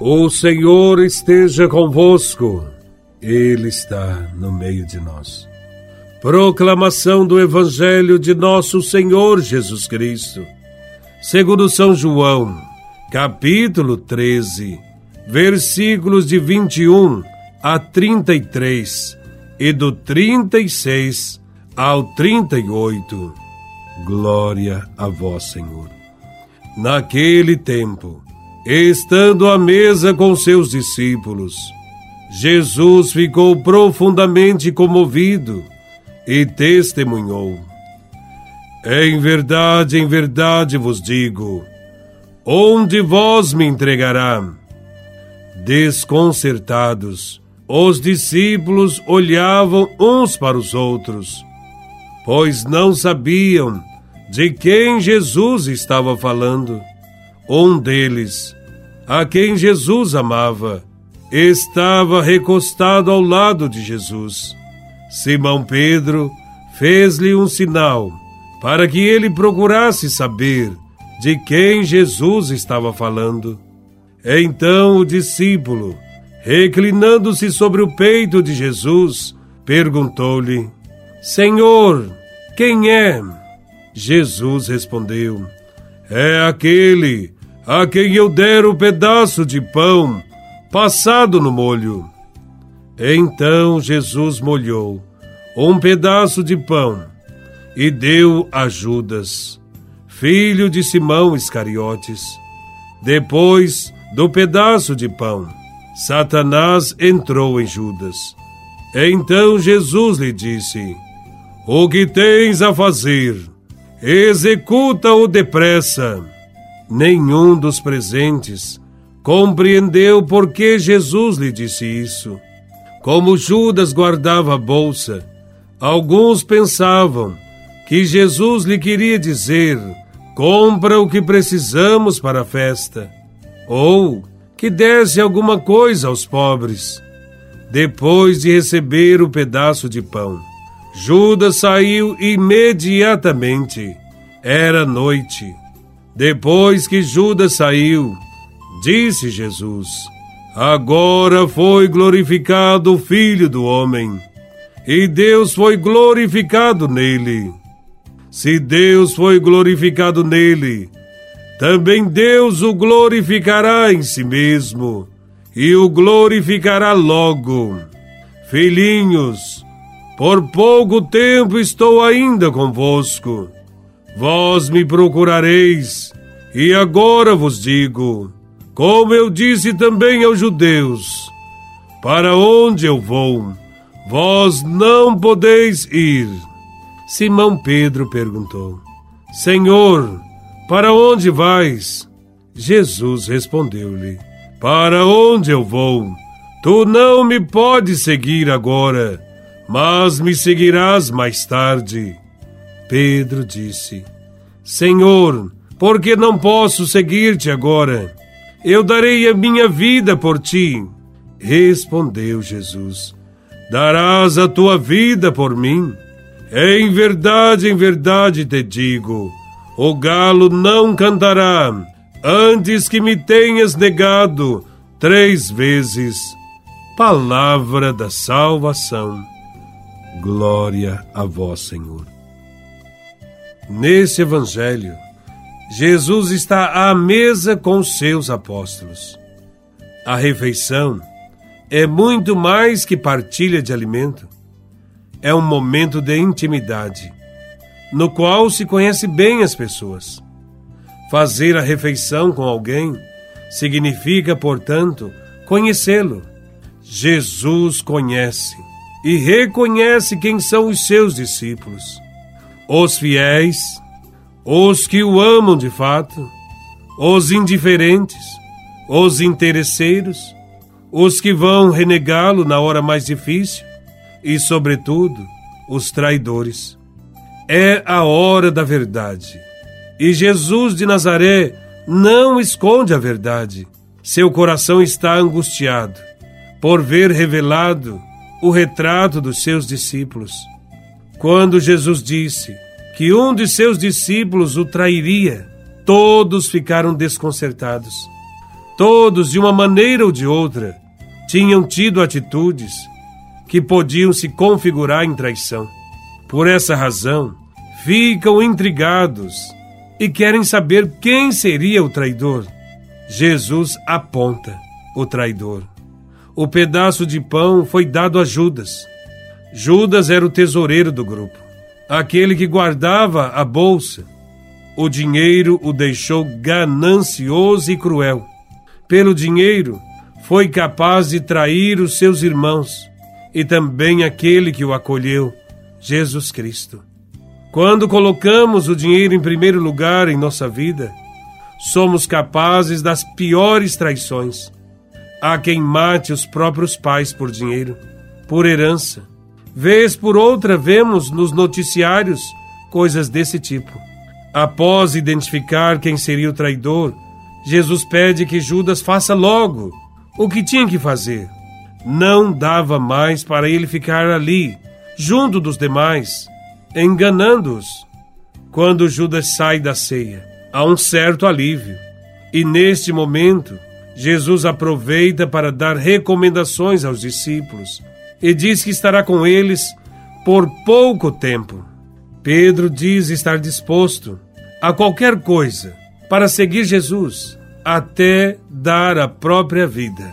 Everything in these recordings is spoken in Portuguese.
O Senhor esteja convosco, Ele está no meio de nós. Proclamação do Evangelho de Nosso Senhor Jesus Cristo, segundo São João, capítulo 13, versículos de 21 a 33 e do 36 ao 38. Glória a Vós, Senhor. Naquele tempo, Estando à mesa com seus discípulos, Jesus ficou profundamente comovido e testemunhou: Em verdade, em verdade vos digo, onde vós me entregará? Desconcertados, os discípulos olhavam uns para os outros, pois não sabiam de quem Jesus estava falando. Um deles, a quem Jesus amava, estava recostado ao lado de Jesus. Simão Pedro fez-lhe um sinal para que ele procurasse saber de quem Jesus estava falando. Então o discípulo, reclinando-se sobre o peito de Jesus, perguntou-lhe: Senhor, quem é? Jesus respondeu: É aquele a quem eu der o pedaço de pão passado no molho. Então Jesus molhou um pedaço de pão e deu a Judas, filho de Simão Iscariotes. Depois do pedaço de pão, Satanás entrou em Judas. Então Jesus lhe disse: O que tens a fazer? Executa-o depressa. Nenhum dos presentes compreendeu por que Jesus lhe disse isso. Como Judas guardava a bolsa, alguns pensavam que Jesus lhe queria dizer: compra o que precisamos para a festa, ou que desse alguma coisa aos pobres. Depois de receber o pedaço de pão, Judas saiu imediatamente. Era noite. Depois que Judas saiu, disse Jesus: Agora foi glorificado o Filho do Homem, e Deus foi glorificado nele. Se Deus foi glorificado nele, também Deus o glorificará em si mesmo, e o glorificará logo. Filhinhos, por pouco tempo estou ainda convosco Vós me procurareis, e agora vos digo, como eu disse também aos judeus: Para onde eu vou, vós não podeis ir. Simão Pedro perguntou: Senhor, para onde vais? Jesus respondeu-lhe: Para onde eu vou? Tu não me podes seguir agora, mas me seguirás mais tarde. Pedro disse: Senhor, por que não posso seguir-te agora? Eu darei a minha vida por ti. Respondeu Jesus: Darás a tua vida por mim? Em verdade, em verdade te digo: o galo não cantará antes que me tenhas negado três vezes. Palavra da salvação. Glória a vós, Senhor. Nesse evangelho, Jesus está à mesa com seus apóstolos. A refeição é muito mais que partilha de alimento. É um momento de intimidade, no qual se conhece bem as pessoas. Fazer a refeição com alguém significa, portanto, conhecê-lo. Jesus conhece e reconhece quem são os seus discípulos os fiéis, os que o amam de fato, os indiferentes, os interesseiros, os que vão renegá-lo na hora mais difícil e, sobretudo, os traidores. É a hora da verdade. E Jesus de Nazaré não esconde a verdade. Seu coração está angustiado por ver revelado o retrato dos seus discípulos. Quando Jesus disse que um de seus discípulos o trairia, todos ficaram desconcertados. Todos, de uma maneira ou de outra, tinham tido atitudes que podiam se configurar em traição. Por essa razão, ficam intrigados e querem saber quem seria o traidor. Jesus aponta o traidor. O pedaço de pão foi dado a Judas. Judas era o tesoureiro do grupo, aquele que guardava a bolsa. O dinheiro o deixou ganancioso e cruel. Pelo dinheiro, foi capaz de trair os seus irmãos e também aquele que o acolheu, Jesus Cristo. Quando colocamos o dinheiro em primeiro lugar em nossa vida, somos capazes das piores traições. Há quem mate os próprios pais por dinheiro, por herança. Vez por outra, vemos nos noticiários coisas desse tipo. Após identificar quem seria o traidor, Jesus pede que Judas faça logo o que tinha que fazer. Não dava mais para ele ficar ali, junto dos demais, enganando-os. Quando Judas sai da ceia, há um certo alívio. E neste momento, Jesus aproveita para dar recomendações aos discípulos e diz que estará com eles por pouco tempo. Pedro diz estar disposto a qualquer coisa para seguir Jesus até dar a própria vida.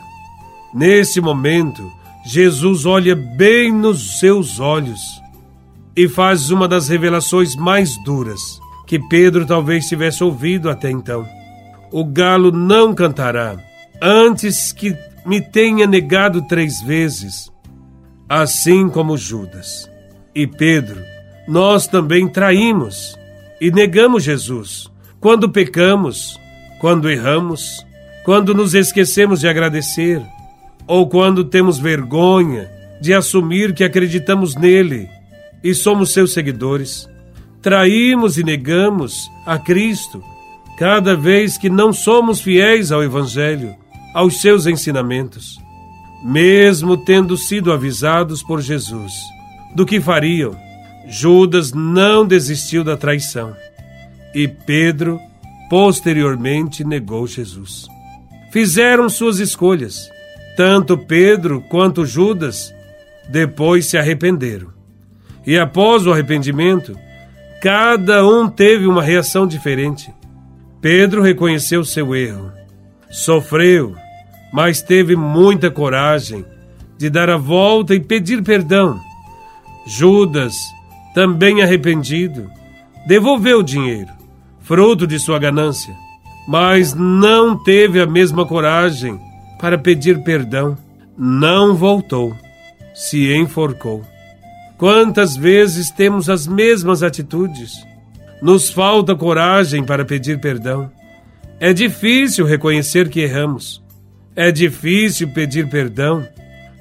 Nesse momento, Jesus olha bem nos seus olhos e faz uma das revelações mais duras que Pedro talvez tivesse ouvido até então. O galo não cantará antes que me tenha negado três vezes, assim como Judas. E Pedro, nós também traímos e negamos Jesus quando pecamos, quando erramos, quando nos esquecemos de agradecer, ou quando temos vergonha de assumir que acreditamos nele e somos seus seguidores. Traímos e negamos a Cristo cada vez que não somos fiéis ao Evangelho, aos seus ensinamentos. Mesmo tendo sido avisados por Jesus do que fariam, Judas não desistiu da traição e Pedro posteriormente negou Jesus. Fizeram suas escolhas. Tanto Pedro quanto Judas depois se arrependeram. E após o arrependimento, cada um teve uma reação diferente. Pedro reconheceu seu erro, sofreu, mas teve muita coragem de dar a volta e pedir perdão. Judas, também arrependido, devolveu o dinheiro, fruto de sua ganância, mas não teve a mesma coragem para pedir perdão. Não voltou, se enforcou. Quantas vezes temos as mesmas atitudes? Nos falta coragem para pedir perdão. É difícil reconhecer que erramos. É difícil pedir perdão,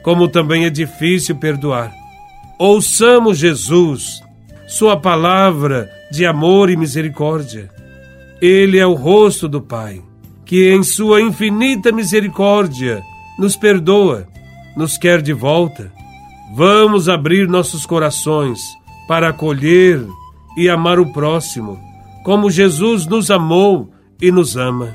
como também é difícil perdoar. Ouçamos Jesus, Sua palavra de amor e misericórdia. Ele é o rosto do Pai, que em Sua infinita misericórdia nos perdoa, nos quer de volta Vamos abrir nossos corações para acolher e amar o próximo, como Jesus nos amou e nos ama.